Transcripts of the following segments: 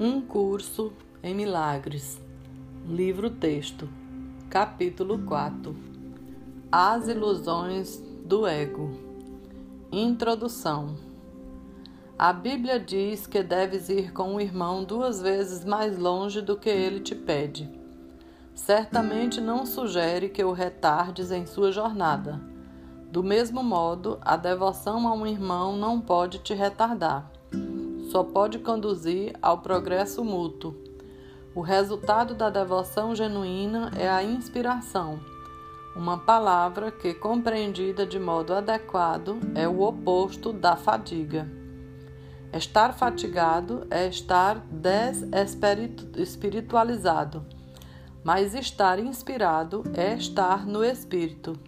Um curso em milagres. Livro texto. Capítulo 4. As ilusões do ego. Introdução. A Bíblia diz que deves ir com o irmão duas vezes mais longe do que ele te pede. Certamente não sugere que o retardes em sua jornada. Do mesmo modo, a devoção a um irmão não pode te retardar só pode conduzir ao progresso mútuo. O resultado da devoção genuína é a inspiração, uma palavra que, compreendida de modo adequado, é o oposto da fadiga. Estar fatigado é estar desespiritualizado, mas estar inspirado é estar no espírito.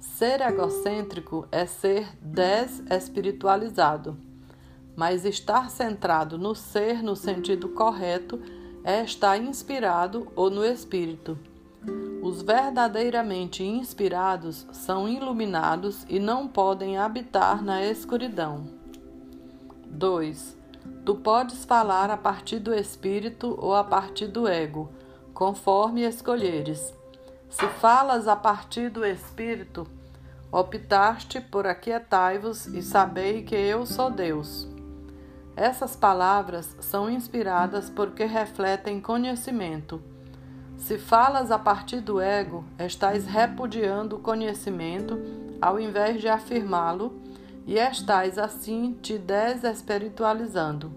Ser egocêntrico é ser desespiritualizado mas estar centrado no ser no sentido correto é estar inspirado ou no espírito. Os verdadeiramente inspirados são iluminados e não podem habitar na escuridão. 2. Tu podes falar a partir do espírito ou a partir do ego, conforme escolheres. Se falas a partir do espírito, optaste por aquietai-vos e sabei que eu sou Deus. Essas palavras são inspiradas porque refletem conhecimento. Se falas a partir do ego, estás repudiando o conhecimento ao invés de afirmá-lo e estás assim te desespiritualizando.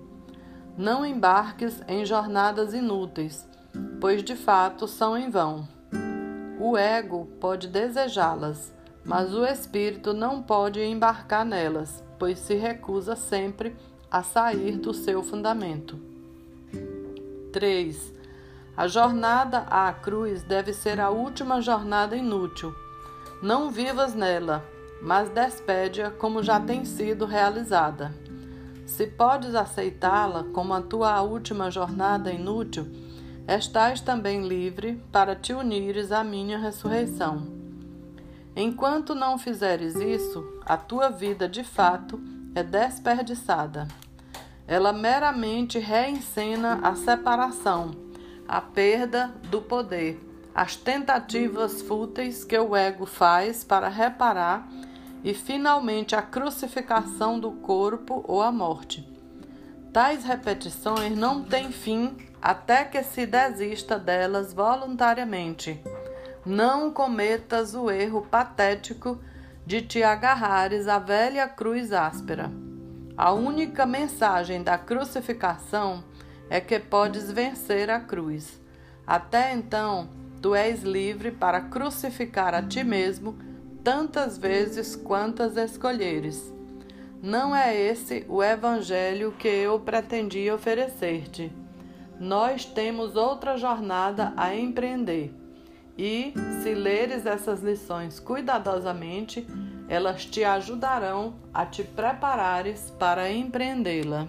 Não embarques em jornadas inúteis, pois de fato são em vão. O ego pode desejá-las, mas o espírito não pode embarcar nelas, pois se recusa sempre a sair do seu fundamento. 3. A jornada à cruz deve ser a última jornada inútil. Não vivas nela, mas despede-a como já tem sido realizada. Se podes aceitá-la como a tua última jornada inútil, estás também livre para te unires à minha ressurreição. Enquanto não fizeres isso, a tua vida de fato é desperdiçada. Ela meramente reencena a separação, a perda do poder, as tentativas fúteis que o ego faz para reparar e finalmente a crucificação do corpo ou a morte. Tais repetições não têm fim até que se desista delas voluntariamente. Não cometas o erro patético de te agarrares à velha cruz áspera. A única mensagem da crucificação é que podes vencer a cruz. Até então, tu és livre para crucificar a ti mesmo tantas vezes quantas escolheres. Não é esse o evangelho que eu pretendia oferecer-te. Nós temos outra jornada a empreender. E, se leres essas lições cuidadosamente, elas te ajudarão a te preparares para empreendê-la.